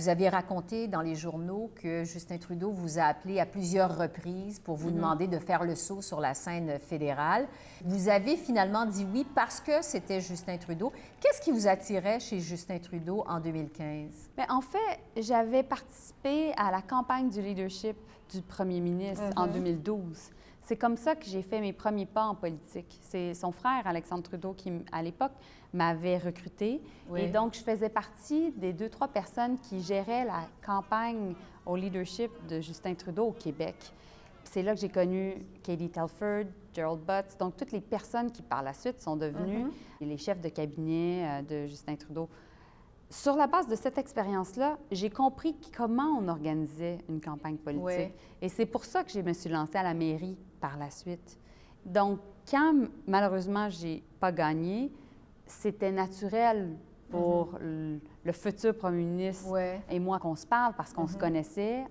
Vous avez raconté dans les journaux que Justin Trudeau vous a appelé à plusieurs reprises pour vous demander de faire le saut sur la scène fédérale. Vous avez finalement dit oui parce que c'était Justin Trudeau. Qu'est-ce qui vous attirait chez Justin Trudeau en 2015? Bien, en fait, j'avais participé à la campagne du leadership du premier ministre en 2012. C'est comme ça que j'ai fait mes premiers pas en politique. C'est son frère, Alexandre Trudeau, qui, à l'époque, m'avait recruté. Et donc, je faisais partie des deux, trois personnes qui géraient la campagne au leadership de Justin Trudeau au Québec. C'est là que j'ai connu Katie Telford, Gerald Butts, donc toutes les personnes qui, par la suite, sont devenues mm-hmm. les chefs de cabinet euh, de Justin Trudeau. Sur la base de cette expérience-là, j'ai compris comment on organisait une campagne politique. Et c'est pour ça que je me suis lancée à la mairie par la suite. Donc, quand malheureusement, j'ai pas gagné, c'était naturel pour mhm. le futur premier ministre et moi qu'on se parle parce qu'on se mhm. connaissait.